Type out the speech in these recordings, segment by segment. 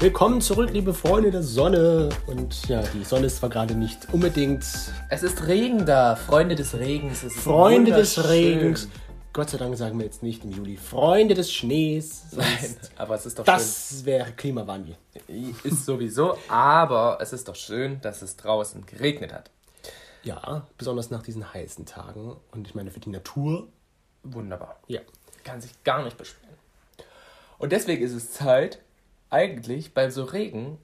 Willkommen zurück, liebe Freunde der Sonne. Und ja, die Sonne ist zwar gerade nicht unbedingt. Es ist Regen da, Freunde des Regens. Es ist Freunde des. Regens. Gott sei Dank sagen wir jetzt nicht im Juli. Freunde des Schnees. Nein, aber es ist doch Das wäre Klimawandel. schön. Ist sowieso, aber es ist doch schön, dass es draußen geregnet hat. Ja, besonders nach diesen heißen Tagen. Und ich meine, für die Natur. Wunderbar. Ja. Kann sich gar nicht beschweren. Und deswegen ist es Zeit, eigentlich bei so Regen.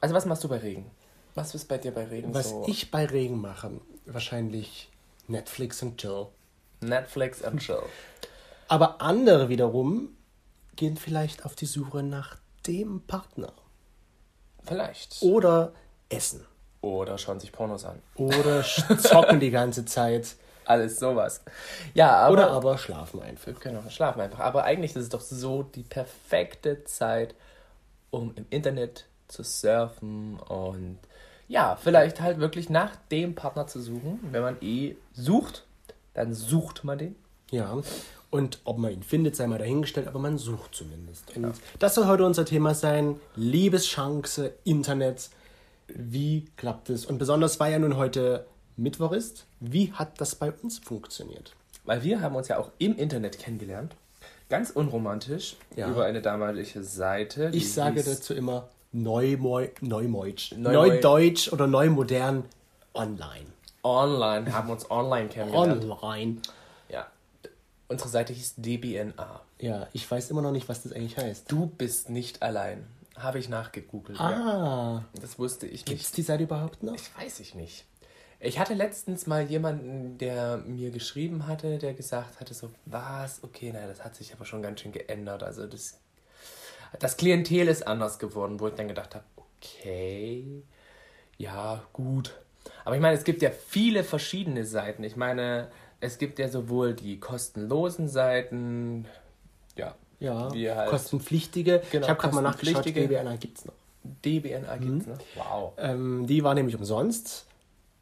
Also, was machst du bei Regen? Was ist bei dir bei Regen Was so? ich bei Regen mache, wahrscheinlich Netflix und Chill. Netflix and chill. Aber andere wiederum gehen vielleicht auf die Suche nach dem Partner. Vielleicht. Oder essen. Oder schauen sich Pornos an. Oder zocken die ganze Zeit. Alles sowas. Ja, aber. Oder aber schlafen einfach. Genau, schlafen einfach. Aber eigentlich ist es doch so die perfekte Zeit, um im Internet zu surfen und ja, vielleicht halt wirklich nach dem Partner zu suchen. Wenn man eh sucht, dann sucht man den. Ja. Und ob man ihn findet, sei mal dahingestellt, aber man sucht zumindest. Und das soll heute unser Thema sein. Liebeschance, Internet. Wie klappt es? Und besonders, weil ja nun heute Mittwoch ist, wie hat das bei uns funktioniert? Weil wir haben uns ja auch im Internet kennengelernt. Ganz unromantisch Ja. über eine damalige Seite. Ich sage dazu immer Neumoi, Neumeutsch. Neudeutsch oder Neumodern online. Online, haben uns online kennengelernt. Online. Ja. Unsere Seite hieß DBNA. Ja, ich weiß immer noch nicht, was das eigentlich heißt. Du bist nicht allein. Habe ich nachgegoogelt. Ja. Ah, Das wusste ich gibt es nicht. die Seite überhaupt noch? Ich weiß ich nicht. Ich hatte letztens mal jemanden, der mir geschrieben hatte, der gesagt hatte so, was? Okay, naja, das hat sich aber schon ganz schön geändert. Also das, das Klientel ist anders geworden, wo ich dann gedacht habe, okay, ja, gut. Aber ich meine, es gibt ja viele verschiedene Seiten. Ich meine, es gibt ja sowohl die kostenlosen Seiten, ja, Ja, halt kostenpflichtige. Genau, ich habe gerade mal nachgeschaut. DBNA gibt es noch. DBNA gibt's Mhm. noch. Wow. Ähm, die war nämlich umsonst.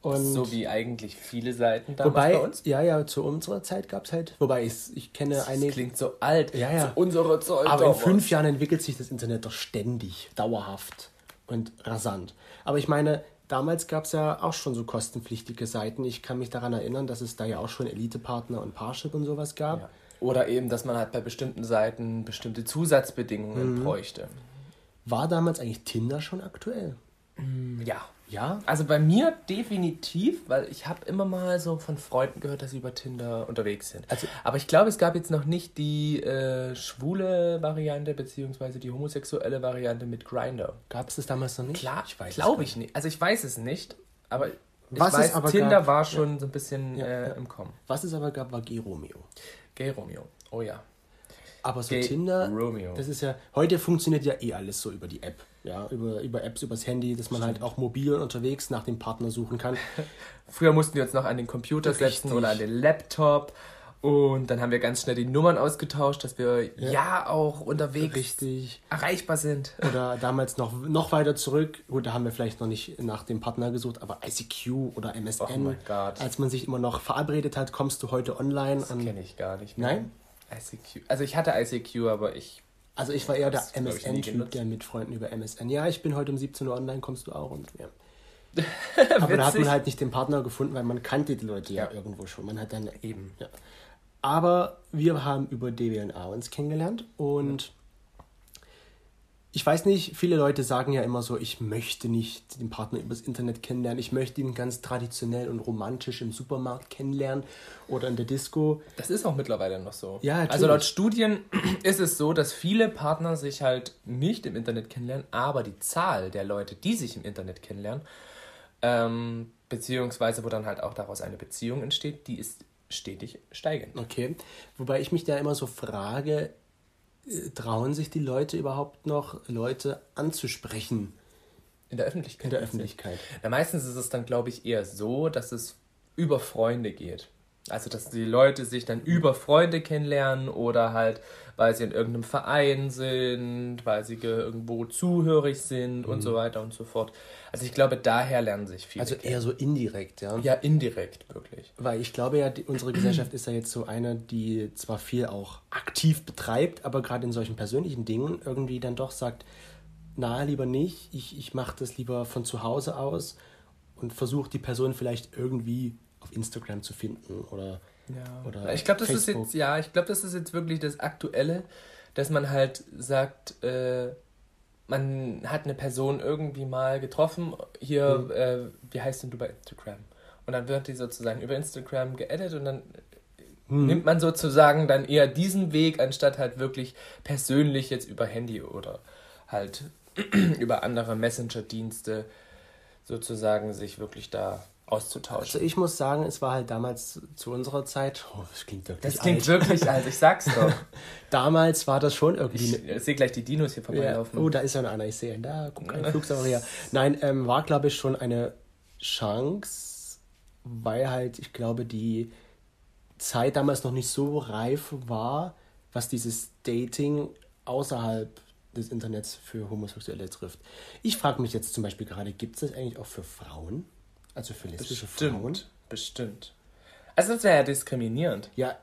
Und So wie eigentlich viele Seiten damals wobei, bei uns. ja, ja, zu unserer Zeit gab es halt, wobei ich, ich kenne Das einige, klingt so alt. Ja, ja. Zu unserer Zeit. aber in fünf Jahren entwickelt sich das Internet doch ständig, dauerhaft und rasant. Aber ich meine, damals gab es ja auch schon so kostenpflichtige Seiten. Ich kann mich daran erinnern, dass es da ja auch schon Elite-Partner und Parship und sowas gab. Ja. Oder eben, dass man halt bei bestimmten Seiten bestimmte Zusatzbedingungen Mhm. bräuchte. War damals eigentlich Tinder schon aktuell? Ja. Ja? Also bei mir definitiv, weil ich habe immer mal so von Freunden gehört, dass sie über Tinder unterwegs sind. Also- Aber ich glaube, es gab jetzt noch nicht die äh, schwule Variante beziehungsweise die homosexuelle Variante mit Grinder. Gab es das damals noch nicht? Klar, ich weiß es glaube ich nicht. Also ich weiß es nicht, aber ich Was es weiß, aber Tinder gab- war schon so ein bisschen Ja, äh, ja. im Kommen. Was es aber gab, war G-Romeo. Gay Romeo. Oh ja. Aber so Gay Tinder, Romeo. das ist ja, heute funktioniert ja eh alles so über die App. Ja, über, über Apps, übers Handy, dass man halt auch mobil unterwegs nach dem Partner suchen kann. Früher mussten wir uns noch an den Computer setzen Richtig. oder an den Laptop. Und dann haben wir ganz schnell die Nummern ausgetauscht, dass wir ja, auch unterwegs Richtig. erreichbar sind. Oder damals noch, noch weiter zurück, gut, da haben wir vielleicht noch nicht nach dem Partner gesucht, aber ICQ oder MSN. Oh mein Gott. Als man sich immer noch verabredet hat, kommst du heute online Das an. kenne ich gar nicht. Nein? ICQ. Also ich hatte ICQ, aber ich. Also ich war eher der MSN-Typ, der mit Freunden über MSN. Ja, ich bin heute um 17 Uhr online, kommst du auch und ja. Aber da hat man halt nicht den Partner gefunden, weil man kannte die Leute ja, Ja. irgendwo schon. Man hat dann Eben. Ja. Aber wir haben über DWNA uns kennengelernt und ich weiß nicht, viele Leute sagen ja immer so, ich möchte nicht den Partner übers Internet kennenlernen, ich möchte ihn ganz traditionell und romantisch im Supermarkt kennenlernen oder in der Disco. Das ist auch mittlerweile noch so. Ja, natürlich. Also laut Studien ist es so, dass viele Partner sich halt nicht im Internet kennenlernen, aber die Zahl der Leute, die sich im Internet kennenlernen, ähm, beziehungsweise wo dann halt auch daraus eine Beziehung entsteht, die ist stetig steigend. Okay. Wobei ich mich da immer so frage, trauen sich die Leute überhaupt noch, Leute anzusprechen In der Öffentlichkeit. in der Öffentlichkeit? Ja, meistens ist es dann, glaube ich, eher so, dass es über Freunde geht. Also, dass die Leute sich dann über Freunde kennenlernen oder halt, weil sie in irgendeinem Verein sind, weil sie ge- irgendwo zuhörig sind und so weiter und so fort. Also, ich glaube, daher lernen sich viele. Also kennen. eher so indirekt, ja. ja, indirekt, wirklich. Weil ich glaube ja, die, unsere Gesellschaft ist ja jetzt so eine, die zwar viel auch aktiv betreibt, aber gerade in solchen persönlichen Dingen irgendwie dann doch sagt, na, lieber nicht. Ich, ich mache das lieber von zu Hause aus und versuche die Person vielleicht irgendwie auf Instagram zu finden oder, Ja. oder ich glaube, das ist Facebook. jetzt, ja, ich glaube, das ist jetzt wirklich das Aktuelle, dass man halt sagt, äh, man hat eine Person irgendwie mal getroffen, hier, Mhm. äh, wie heißt denn du bei Instagram? Und dann wird die sozusagen über Instagram geedit und dann Hm. nimmt man sozusagen dann eher diesen Weg, anstatt halt wirklich persönlich jetzt über Handy oder halt über andere Messenger-Dienste sozusagen sich wirklich da auszutauschen. Also ich muss sagen, es war halt damals zu unserer Zeit, oh, das klingt wirklich Das klingt alt. wirklich alt, ich sag's doch. Damals war das schon irgendwie Ich sehe gleich die Dinos hier Ja, vorbeilaufen. oh, da ist ja noch einer, ich sehe ihn da, guck, ein Flugsaurier. Nein, ähm, war, glaube ich, schon eine Chance, weil halt, ich glaube, die Zeit damals noch nicht so reif war, was dieses Dating außerhalb des Internets für Homosexuelle trifft. Ich frage mich jetzt zum Beispiel gerade, gibt es das eigentlich auch für Frauen? Also für lesbische Frauen? Bestimmt, bestimmt. Also das wäre ja diskriminierend. Ja,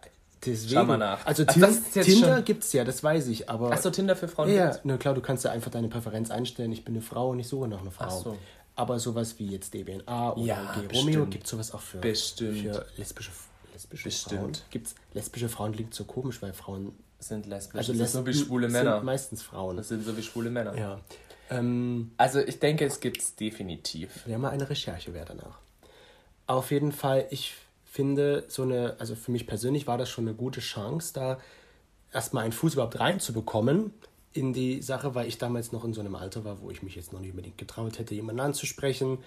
deswegen. Schau mal nach. Also Ach, Tin jetzt Tinder schon- gibt es ja, das weiß ich, aber... Achso, Tinder für Frauen? Ja, na klar, du kannst ja einfach deine Präferenz einstellen. Ich bin eine Frau und ich suche nach einer Frau. Ach so. Aber sowas wie jetzt DBNA oder Ja, G-Romeo bestimmt. gibt sowas auch für, Bestimmt. für lesbische, lesbische Bestimmt. Frauen. Gibt's lesbische Frauen klingt so komisch, weil Frauen Sind lesbisch. also ist so wie schwule sind Männer. meistens Frauen. Das sind so wie schwule Männer. Ja. Ähm, Also ich denke, es gibt's definitiv. wäre mal eine Recherche wert danach. Auf jeden Fall, ich finde so eine, also für mich persönlich war das schon eine gute Chance, da erstmal einen Fuß überhaupt reinzubekommen in die Sache, weil ich damals noch in so einem Alter war, wo ich mich jetzt noch nicht unbedingt getraut hätte, jemanden anzusprechen.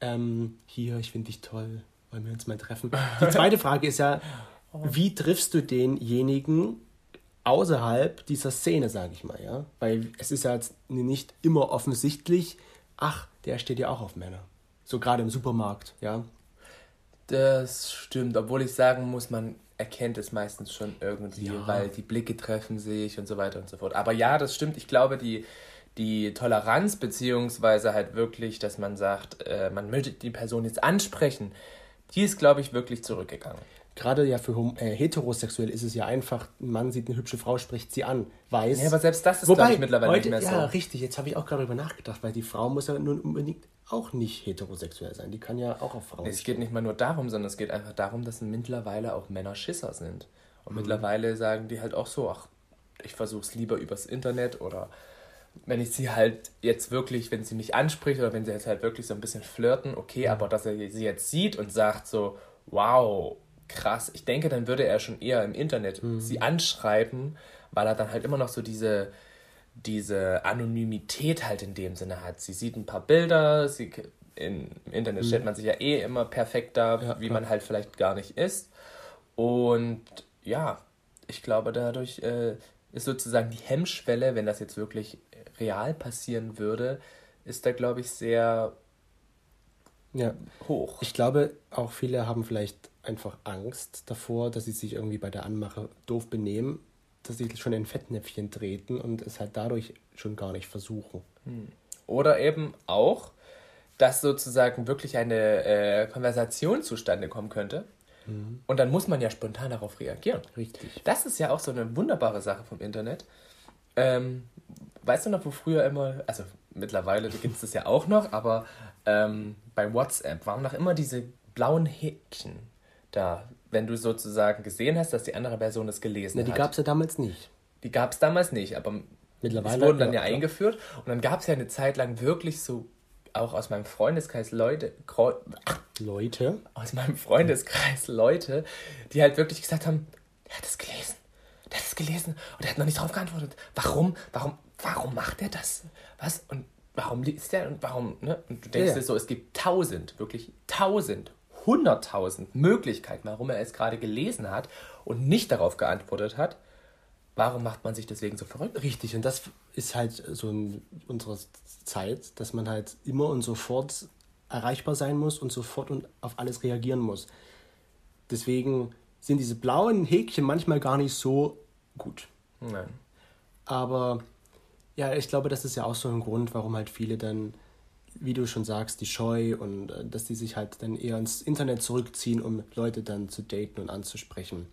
Ähm, hier, ich finde dich toll, wollen wir uns mal treffen. Die zweite Frage ist ja, wie triffst du denjenigen außerhalb dieser Szene, sage ich mal, ja? Weil es ist ja jetzt nicht immer offensichtlich, ach, der steht ja auch auf Männer. So gerade im Supermarkt, ja. Das stimmt, obwohl ich sagen muss, man erkennt es meistens schon irgendwie, Ja. weil die Blicke treffen sich und so weiter und so fort. Aber ja, das stimmt. Ich glaube, die, die Toleranz, beziehungsweise halt wirklich, dass man sagt, äh, man möchte die Person jetzt ansprechen, die ist, glaube ich, wirklich zurückgegangen. Gerade ja für äh, heterosexuell ist es ja einfach, ein Mann sieht eine hübsche Frau, spricht sie an, weiß. Ja, aber selbst das ist, glaube ich, mittlerweile heute, nicht mehr ja, so. richtig, jetzt habe ich auch gerade darüber nachgedacht, weil die Frau muss ja nun unbedingt auch nicht heterosexuell sein. Die kann ja auch auf Frauen. Es geht nicht mal nur darum, sondern es geht einfach darum, dass mittlerweile auch Männer Schisser sind. Mhm. Und mittlerweile sagen die halt auch so, ach, ich versuche es lieber übers Internet oder wenn ich sie halt jetzt wirklich, wenn sie mich anspricht oder wenn sie jetzt halt wirklich so ein bisschen flirten, okay, Mhm. aber dass er sie jetzt sieht und sagt so, wow, krass, ich denke, dann würde er schon eher im Internet Mhm. sie anschreiben, weil er dann halt immer noch so diese, diese Anonymität halt in dem Sinne hat. Sie sieht ein paar Bilder, sie, in, im Internet stellt man sich ja eh immer perfekt dar, Mhm. Ja, wie man halt vielleicht gar nicht ist. Und ja, ich glaube, dadurch äh, ist sozusagen die Hemmschwelle, wenn das jetzt wirklich real passieren würde, ist da, glaube ich, sehr ja. hoch. Ich glaube, auch viele haben vielleicht einfach Angst davor, dass sie sich irgendwie bei der Anmache doof benehmen, dass sie schon in Fettnäpfchen treten und es halt dadurch schon gar nicht versuchen. Oder eben auch, dass sozusagen wirklich eine äh, Konversation zustande kommen könnte. Und dann muss man ja spontan darauf reagieren. Richtig. Das ist ja auch so eine wunderbare Sache vom Internet. Ähm, weißt du noch, wo früher immer, also mittlerweile gibt es das ja auch noch, aber ähm, bei WhatsApp waren noch immer diese blauen Häkchen da, wenn du sozusagen gesehen hast, dass die andere Person es gelesen Na, die hat. gab es ja damals nicht. Die gab es damals nicht, aber Mittlerweile, es wurden dann ja, eingeführt. Und dann gab es ja eine Zeit lang wirklich so, auch aus meinem Freundeskreis Leute, Leute. aus meinem Freundeskreis Leute, die halt wirklich gesagt haben, der hat es gelesen, der hat es gelesen und der hat noch nicht darauf geantwortet. Warum, warum, warum macht er das? Was? Und warum liest er und warum, ne? Und du denkst Ja. dir so, es gibt tausend, wirklich tausend, hunderttausend Möglichkeiten, warum er es gerade gelesen hat und nicht darauf geantwortet hat. Warum macht man sich deswegen so verrückt? Richtig, und das ist halt so in unserer Zeit, dass man halt immer und sofort erreichbar sein muss und sofort und auf alles reagieren muss. Deswegen sind diese blauen Häkchen manchmal gar nicht so gut. Nein. Aber ja, ich glaube, das ist ja auch so ein Grund, warum halt viele dann, wie du schon sagst, die Scheu und äh, dass die sich halt dann eher ins Internet zurückziehen, um Leute dann zu daten und anzusprechen.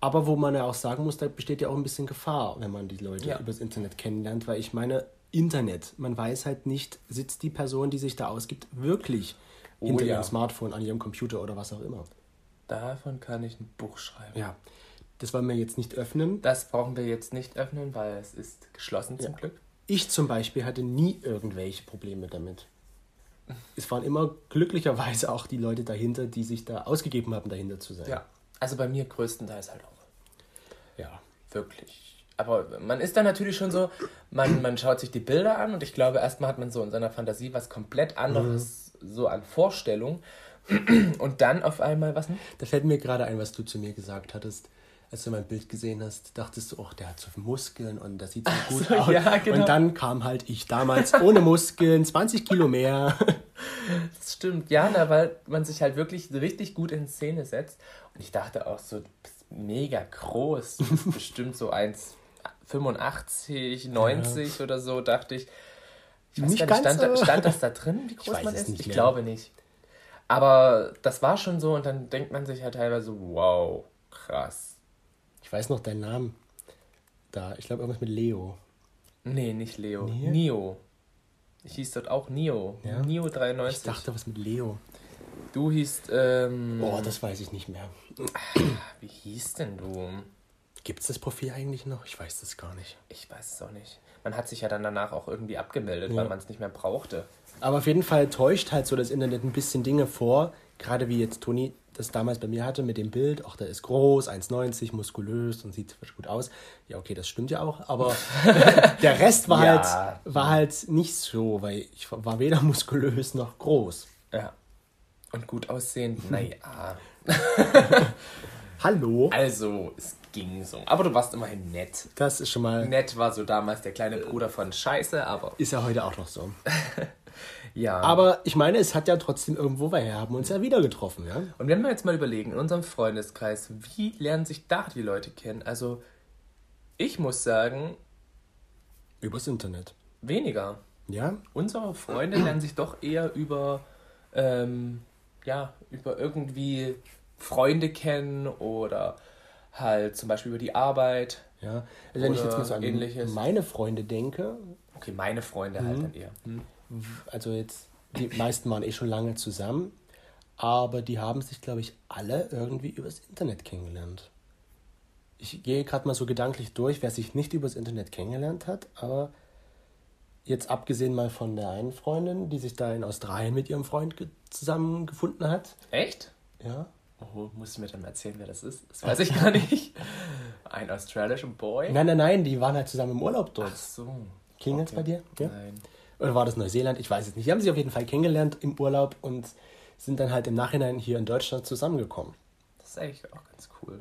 Aber wo man ja auch sagen muss, da besteht ja auch ein bisschen Gefahr, wenn man die Leute Ja. übers Internet kennenlernt, weil ich meine, Internet. Man weiß halt nicht, sitzt die Person, die sich da ausgibt, wirklich Oh hinter ja. ihrem Smartphone, an ihrem Computer oder was auch immer. Davon kann ich ein Buch schreiben. Ja, das wollen wir jetzt nicht öffnen. Das brauchen wir jetzt nicht öffnen, weil es ist geschlossen zum Ja. Glück. Ich zum Beispiel hatte nie irgendwelche Probleme damit. Es waren immer glücklicherweise auch die Leute dahinter, die sich da ausgegeben haben, dahinter zu sein. Ja. Also bei mir größtenteils halt auch. ja. Wirklich. Aber man ist dann natürlich schon so, man, man schaut sich die Bilder an und ich glaube, erstmal hat man so in seiner Fantasie was komplett anderes, so an Vorstellung. Und dann auf einmal, was? Da fällt mir gerade ein, was du zu mir gesagt hattest. Als du mein Bild gesehen hast, dachtest du, ach, der hat so viele Muskeln und das sieht so gut so, aus. ja, genau. Und dann kam halt ich damals ohne Muskeln, 20 Kilo mehr. Das stimmt, ja, na, weil man sich halt wirklich richtig gut in Szene setzt. Und ich dachte auch so, mega groß. Bestimmt so 1,85, 90 oder so, dachte ich. Ich weiß Nicht ganz, stand, da- stand das da drin, wie groß man ist? ich mehr. glaube nicht. Aber das war schon so und dann denkt man sich halt teilweise, wow, krass. Ich weiß noch deinen Namen. Da, ich glaube irgendwas mit Leo. Nee, nicht Leo. Nee? Nio. Ich hieß dort auch Nio. Ja? Nio 93. Ich dachte was mit Leo. du hießt, ähm, Oh, das weiß ich nicht mehr. wie hieß denn du? Gibt es das Profil eigentlich noch? Ich weiß das gar nicht. Ich weiß es auch nicht. Man hat sich ja dann danach auch irgendwie abgemeldet, Ja. weil man es nicht mehr brauchte. Aber auf jeden Fall täuscht halt so das Internet ein bisschen Dinge vor. Gerade wie jetzt Toni das damals bei mir hatte mit dem Bild. Ach, der ist groß, 1,90, muskulös und sieht gut aus. Ja, okay, das stimmt ja auch. Aber der Rest war, Ja. halt, war halt nicht so, weil ich war weder muskulös noch groß. Ja. Und gut aussehend, naja. Hallo? Also, es ging so. Aber du warst immerhin nett. Das ist schon mal. Nett war so damals der kleine Bruder von Scheiße, aber Ist ja heute auch noch so. ja. Aber ich meine, es hat ja trotzdem irgendwo, weil wir haben uns ja wieder getroffen, ja? Und wenn wir jetzt mal überlegen, in unserem Freundeskreis, wie lernen sich da die Leute kennen? Also, ich muss sagen, Übers Internet. weniger. Ja? Unsere Freunde lernen sich doch eher über, ähm, ja, über irgendwie Freunde kennen oder halt zum Beispiel über die Arbeit. Ja. Also wenn ich jetzt mal so an ähnliches. meine Freunde denke, Okay, meine Freunde halt dann eher. Hm. Also jetzt, die meisten waren eh schon lange zusammen, aber die haben sich, glaube ich, alle irgendwie übers Internet kennengelernt. Ich gehe gerade mal so gedanklich durch, wer sich nicht übers Internet kennengelernt hat, aber jetzt abgesehen mal von der einen Freundin, die sich da in Australien mit ihrem Freund ge- zusammengefunden hat. Echt? Ja. Oh, musst du mir dann mal erzählen, wer das ist? Das weiß ich gar nicht. Ein australischer Boy? Nein, nein, nein, die waren halt zusammen im Urlaub Ach dort. so. Klingelt's bei dir? Ja? Nein. Oder war das Neuseeland? Ich weiß es nicht. Die haben sich auf jeden Fall kennengelernt im Urlaub und sind dann halt im Nachhinein hier in Deutschland zusammengekommen. Das ist eigentlich auch ganz cool.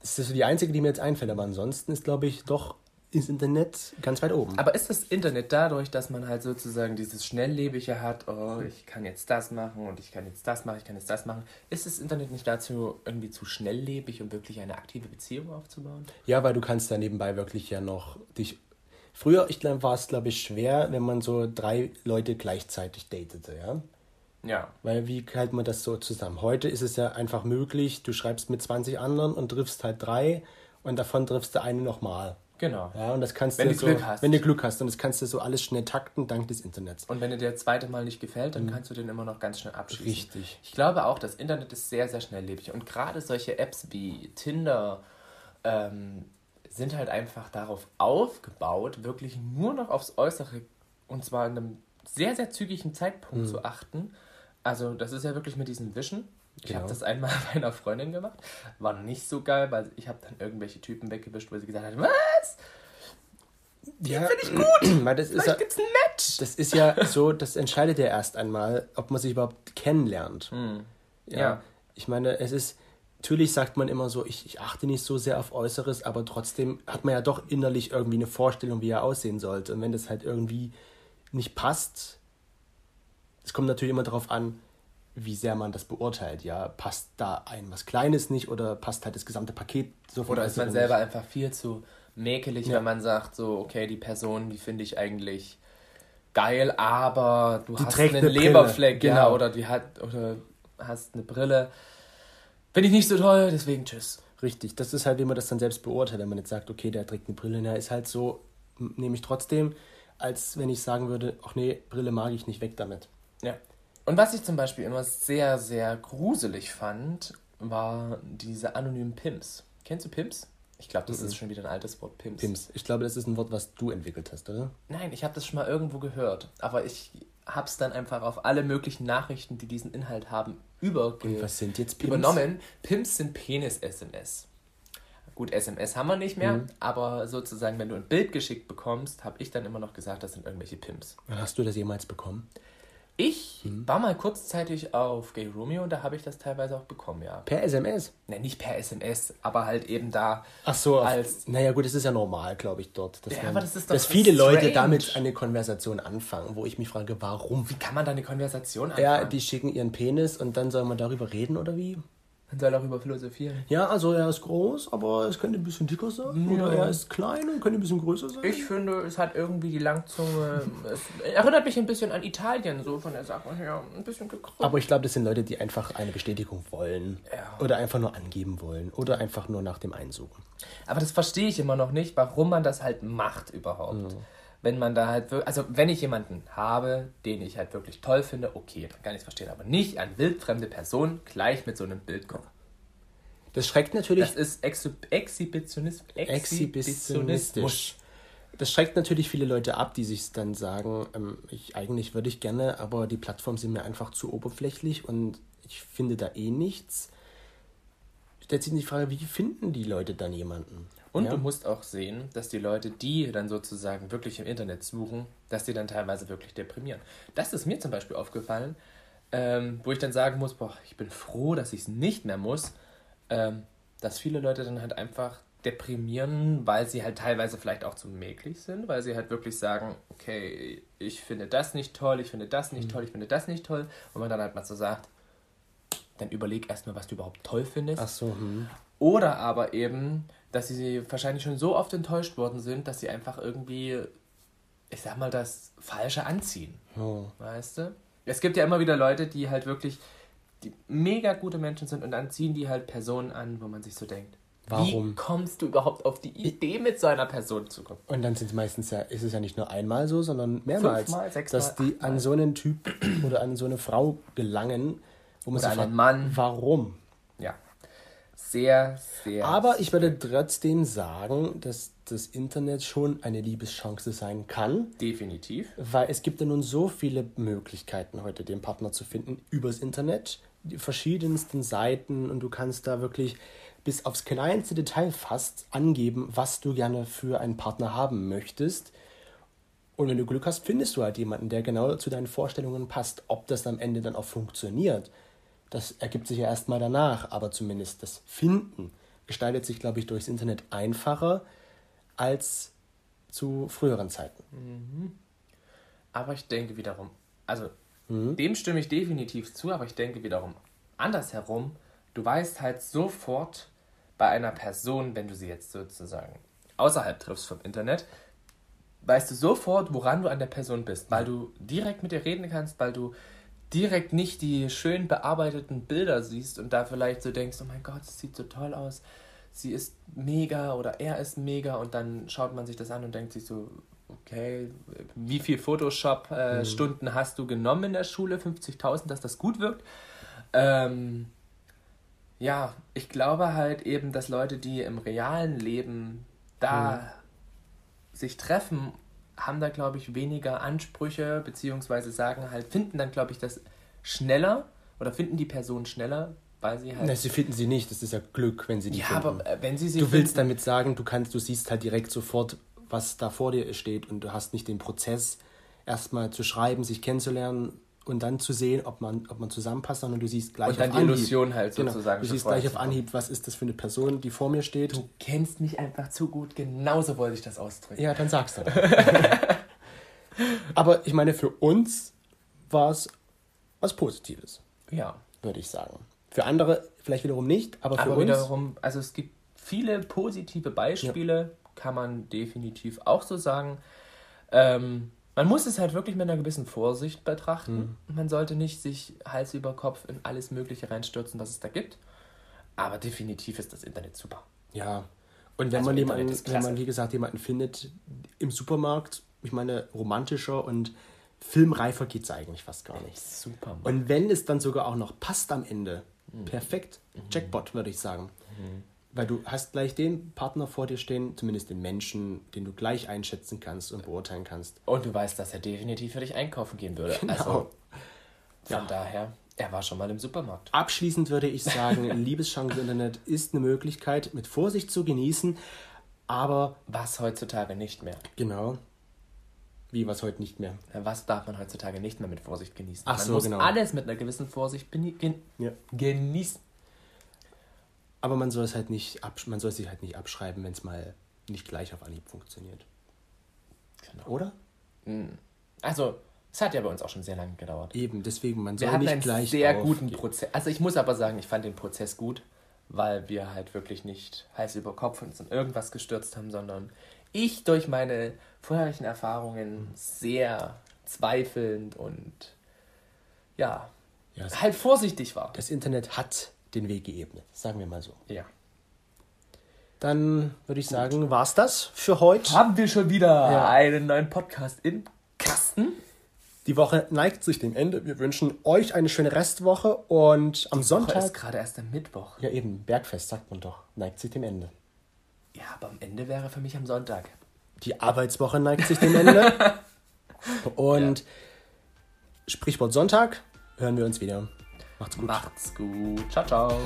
Das ist so die einzige, die mir jetzt einfällt, aber ansonsten ist, glaube ich, doch das Internet ganz weit oben. Aber ist das Internet dadurch, dass man halt sozusagen dieses Schnelllebige hat, oh, ich kann jetzt das machen und ich kann jetzt das machen, ich kann jetzt das machen, ist das Internet nicht dazu irgendwie zu schnelllebig, um wirklich eine aktive Beziehung aufzubauen? Ja, weil du kannst da nebenbei wirklich ja noch dich. Früher, ich war es, glaube ich, schwer, wenn man so drei Leute gleichzeitig datete, ja. Ja. Weil wie hält man das so zusammen? Heute ist es ja einfach möglich, du schreibst mit 20 anderen und triffst halt drei und davon triffst du eine nochmal. Genau. Ja, und das kannst Wenn du so, Glück hast. Wenn du Glück hast. Und das kannst du so alles schnell takten, dank des Internets. Und wenn dir der zweite Mal nicht gefällt, dann kannst du den immer noch ganz schnell abschließen. Richtig. Ich glaube auch, das Internet ist sehr, sehr schnelllebig. Und gerade solche Apps wie Tinder ähm, sind halt einfach darauf aufgebaut, wirklich nur noch aufs Äußere und zwar in einem sehr, sehr zügigen Zeitpunkt zu achten. Also das ist ja wirklich mit diesem Wischen. Ich Genau. habe das einmal bei einer Freundin gemacht. War nicht so geil, weil ich habe dann irgendwelche Typen weggewischt, wo sie gesagt hat, was? Ja, finde ich gut. Weil das ist, ja, Vielleicht gibt's ein Match. das ist ja so, das entscheidet ja erst einmal, ob man sich überhaupt kennenlernt. Ja. Ja. Ich meine, es ist, natürlich sagt man immer so, ich, ich achte nicht so sehr auf Äußeres, aber trotzdem hat man ja doch innerlich irgendwie eine Vorstellung, wie er aussehen sollte. Und wenn das halt irgendwie nicht passt, es kommt natürlich immer darauf an, wie sehr man das beurteilt. Ja, passt da ein was Kleines nicht oder passt halt das gesamte Paket so vom Oder ist man Äußeren selber nicht? einfach viel zu mäkelig, Ja. wenn man sagt, so, okay, die Person, die finde ich eigentlich geil, aber du Die hast einen eine Brille, Leberfleck, ja, genau. oder die hat, oder hast eine Brille. Finde ich nicht so toll, deswegen tschüss. Richtig, das ist halt, wie man das dann selbst beurteilt. Wenn man jetzt sagt, okay, der trägt eine Brille, na, ist halt so, nehme ich trotzdem. als wenn ich sagen würde, ach nee, Brille mag ich nicht, weg damit. Ja. Und was ich zum Beispiel immer sehr, sehr gruselig fand, war diese anonymen Pimps. Kennst du Pimps? Ich glaube, das Mhm. ist schon wieder ein altes Wort, Pimps. Pimps. Ich glaube, das ist ein Wort, was du entwickelt hast, oder? Nein, ich habe das schon mal irgendwo gehört. Aber ich habe es dann einfach auf alle möglichen Nachrichten, die diesen Inhalt haben, überge Und was sind jetzt Pimps? übernommen. Pimps sind Penis-SMS. Gut, SMS haben wir nicht mehr, Mhm. aber sozusagen, wenn du ein Bild geschickt bekommst, habe ich dann immer noch gesagt, das sind irgendwelche Pimps. Hast du das jemals bekommen? Ich Mhm. war mal kurzzeitig auf Gay Romeo und da habe ich das teilweise auch bekommen, ja. Per SMS? Ne, nicht per SMS, aber halt eben da. Ach so, Als- naja gut, das ist ja normal, glaube ich, dort. Dass Ja, man- aber das ist doch dass viele Leute strange. damit eine Konversation anfangen, wo ich mich frage, warum? Wie kann man da eine Konversation anfangen? Ja, die schicken ihren Penis und dann soll man darüber reden oder wie? Man soll darüber philosophieren. Ja, also er ist groß, aber es könnte ein bisschen dicker sein. Oder er ist klein und könnte ein bisschen größer sein. Ich finde, es hat irgendwie die Langzunge. es erinnert mich ein bisschen an Italien, so von der Sache her. Ein bisschen gekrümmt. aber ich glaube, das sind Leute, die einfach eine Bestätigung wollen. Ja. Oder einfach nur angeben wollen. Oder einfach nur nach dem Einsuchen. Aber das verstehe ich immer noch nicht, warum man das halt macht überhaupt. Wenn man da halt wirklich, also wenn ich jemanden habe, den ich halt wirklich toll finde, okay, dann kann ich es verstehen, aber nicht an wildfremde Personen gleich mit so einem Bild kommen. Das schreckt natürlich Das ist Exhi Exhibitionismus. exhibitionistisch. Das schreckt natürlich viele Leute ab, die sich dann sagen, ähm, ich, eigentlich würde ich gerne, aber die Plattformen sind mir einfach zu oberflächlich und ich finde da eh nichts. Stellt sich die Frage, wie finden die Leute dann jemanden? Und ja? du musst auch sehen, dass die Leute, die dann sozusagen wirklich im Internet suchen, dass die dann teilweise wirklich deprimieren. Das ist mir zum Beispiel aufgefallen, ähm, wo ich dann sagen muss, boah, ich bin froh, dass ich es nicht mehr muss, ähm, dass viele Leute dann halt einfach deprimieren, weil sie halt teilweise vielleicht auch zu mäglich sind, weil sie halt wirklich sagen, okay, ich finde das nicht toll, ich finde das nicht toll, ich finde das nicht toll. Und man dann halt mal so sagt, dann überleg erstmal, was du überhaupt toll findest. Ach so, hm. Oder aber eben, dass sie wahrscheinlich schon so oft enttäuscht worden sind, dass sie einfach irgendwie, ich sag mal, das Falsche anziehen. Oh. Weißt du? Es gibt ja immer wieder Leute, die halt wirklich die mega gute Menschen sind und dann ziehen die halt Personen an, wo man sich so denkt. Warum? Wie kommst du überhaupt auf die Idee, mit so einer Person zu kommen? Und dann sind es meistens ja, ist es ja nicht nur einmal so, sondern mehrmals, Fünfmal, sechsmal, dass die achtmal. an so einen Typ oder an so eine Frau gelangen, wo man Oder sich einen fragt, Mann. warum? Ja. Sehr, sehr. Aber ich würde trotzdem sagen, dass das Internet schon eine Liebeschance sein kann, Definitiv. weil es gibt ja nun so viele Möglichkeiten heute, den Partner zu finden übers Internet, die verschiedensten Seiten und du kannst da wirklich bis aufs kleinste Detail fast angeben, was du gerne für einen Partner haben möchtest. Und wenn du Glück hast, findest du halt jemanden, der genau zu deinen Vorstellungen passt. Ob das am Ende dann auch funktioniert, das ergibt sich ja erstmal danach. Aber zumindest das Finden gestaltet sich, glaube ich, durchs Internet einfacher als zu früheren Zeiten. Aber ich denke wiederum, also Mhm. dem stimme ich definitiv zu, aber ich denke wiederum andersherum, du weißt halt sofort bei einer Person, wenn du sie jetzt sozusagen außerhalb triffst vom Internet, weißt du sofort, woran du an der Person bist, weil du direkt mit ihr reden kannst, weil du direkt nicht die schön bearbeiteten Bilder siehst und da vielleicht so denkst, oh mein Gott, sie sieht so toll aus, sie ist mega oder er ist mega und dann schaut man sich das an und denkt sich so, okay, wie viel Photoshop-Stunden hast du genommen in der Schule? 50.000, dass das gut wirkt? Ähm, ja, ich glaube halt eben, dass Leute, die im realen Leben da sich treffen, haben da, glaube ich, weniger Ansprüche, beziehungsweise sagen halt, finden dann, glaube ich, das schneller oder finden die Person schneller, weil sie halt. Na, sie finden sie nicht, das ist ja Glück, wenn sie die ja, finden. aber äh, wenn sie sie du willst finden, damit sagen, du kannst, du siehst halt direkt sofort, was da vor dir steht und du hast nicht den Prozess, erstmal zu schreiben, sich kennenzulernen und dann zu sehen, ob man, ob man zusammenpasst, sondern du siehst gleich Und dann auf die Anhieb. Illusion halt genau. sozusagen Du siehst gleich auf. Anhieb, was ist das für eine Person, die vor mir steht. Du kennst mich einfach zu gut, genauso wollte ich das ausdrücken. Ja, dann sagst du. Aber ich meine, für uns war es was Positives, Ja. würde ich sagen. Für andere vielleicht wiederum nicht, aber für Aber uns. wiederum, also es gibt viele positive Beispiele, kann man definitiv auch so sagen. Ähm, man muss es halt wirklich mit einer gewissen Vorsicht betrachten. Man sollte nicht sich Hals über Kopf in alles Mögliche reinstürzen, was es da gibt. Aber definitiv ist das Internet super. Ja. Und wenn Also man Internet jemanden, wenn man wie gesagt jemanden findet im Supermarkt, ich meine, romantischer und filmreifer geht es eigentlich fast gar nicht. Super. Mann. Und wenn es dann sogar auch noch passt am Ende, perfekt. Jackpot, würde ich sagen. Weil du hast gleich den Partner vor dir stehen, zumindest den Menschen, den du gleich einschätzen kannst und beurteilen kannst. Und du weißt, dass er definitiv für dich einkaufen gehen würde. Genau. Also von Ja. daher, er war schon mal im Supermarkt. Abschließend würde ich sagen, Liebeschancen im Internet ist eine Möglichkeit, mit Vorsicht zu genießen, aber Was heutzutage nicht mehr. genau, wie was heute nicht mehr. Was darf man heutzutage nicht mehr mit Vorsicht genießen? Ach man so, muss genau. alles mit einer gewissen Vorsicht beni- gen Ja. genießen. Aber man soll es halt nicht man soll sich halt nicht abschreiben, wenn es mal nicht gleich auf Anhieb funktioniert. Genau. Oder? Also, es hat ja bei uns auch schon sehr lange gedauert. Eben, deswegen, man soll Wir hatten nicht einen gleich sehr auf- guten Prozess. Also ich muss aber sagen, ich fand den Prozess gut, weil wir halt wirklich nicht Hals über Kopf uns in irgendwas gestürzt haben, sondern ich durch meine vorherigen Erfahrungen sehr zweifelnd und ja, Ja, halt vorsichtig war. Das Internet hat den Weg geebnet, sagen wir mal so. Ja. Dann würde ich sagen, war's das für heute. Haben wir schon wieder Ja. einen neuen Podcast im Kasten? Die Woche neigt sich dem Ende. Wir wünschen euch eine schöne Restwoche und am Heute Sonntag. ist gerade erst am Mittwoch. Ja, eben, Bergfest, sagt man doch. Neigt sich dem Ende. Ja, aber am Ende wäre für mich am Sonntag. Die Arbeitswoche neigt sich dem Ende. Und Sprichwort Sonntag hören wir uns wieder. Macht's gut. Macht's gut. Ciao, ciao.